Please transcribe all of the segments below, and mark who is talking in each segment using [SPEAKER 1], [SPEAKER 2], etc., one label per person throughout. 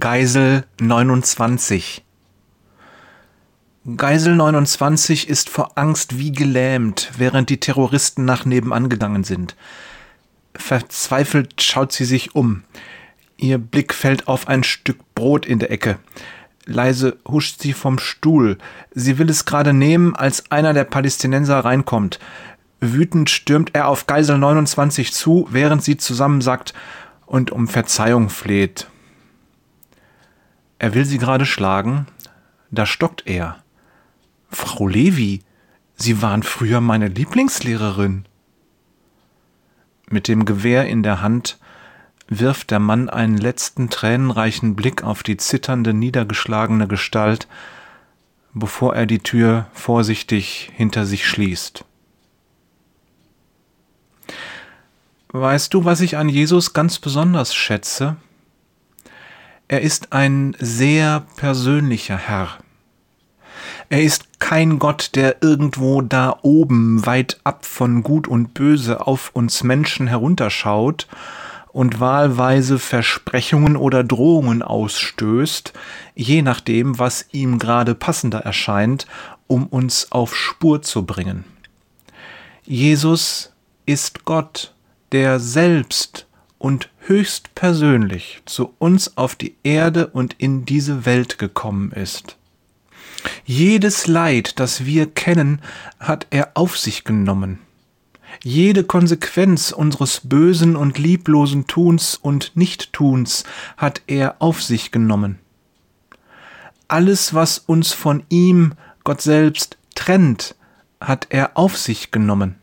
[SPEAKER 1] Geisel 29 Geisel 29 ist vor Angst wie gelähmt, während die Terroristen nach nebenan gegangen sind. Verzweifelt schaut sie sich um. Ihr Blick fällt auf ein Stück Brot in der Ecke. Leise huscht sie vom Stuhl. Sie will es gerade nehmen, als einer der Palästinenser reinkommt. Wütend stürmt er auf Geisel 29 zu, während sie zusammensackt und um Verzeihung fleht. Er will sie gerade schlagen, da stockt er. Frau Levi, Sie waren früher meine Lieblingslehrerin. Mit dem Gewehr in der Hand wirft der Mann einen letzten tränenreichen Blick auf die zitternde, niedergeschlagene Gestalt, bevor er die Tür vorsichtig hinter sich schließt. Weißt du, was ich an Jesus ganz besonders schätze? Er ist ein sehr persönlicher Herr. Er ist kein Gott, der irgendwo da oben weit ab von Gut und Böse auf uns Menschen herunterschaut und wahlweise Versprechungen oder Drohungen ausstößt, je nachdem, was ihm gerade passender erscheint, um uns auf Spur zu bringen. Jesus ist Gott, der selbst und höchst persönlich zu uns auf die Erde und in diese Welt gekommen ist. Jedes Leid, das wir kennen, hat er auf sich genommen. Jede Konsequenz unseres bösen und lieblosen Tuns und Nichttuns hat er auf sich genommen. Alles, was uns von ihm, Gott selbst, trennt, hat er auf sich genommen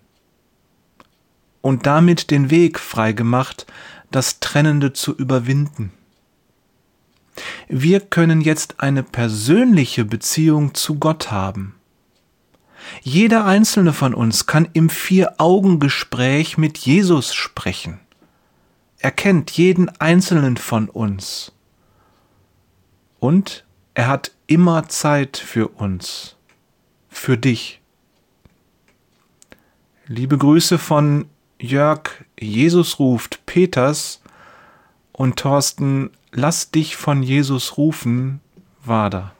[SPEAKER 1] und damit den Weg freigemacht, das Trennende zu überwinden. Wir können jetzt eine persönliche Beziehung zu Gott haben. Jeder einzelne von uns kann im Vier-Augen-Gespräch mit Jesus sprechen. Er kennt jeden einzelnen von uns. Und er hat immer Zeit für uns, für dich. Liebe Grüße von Jörg Jesus ruft Peters und Thorsten Lass dich von Jesus rufen, Wader.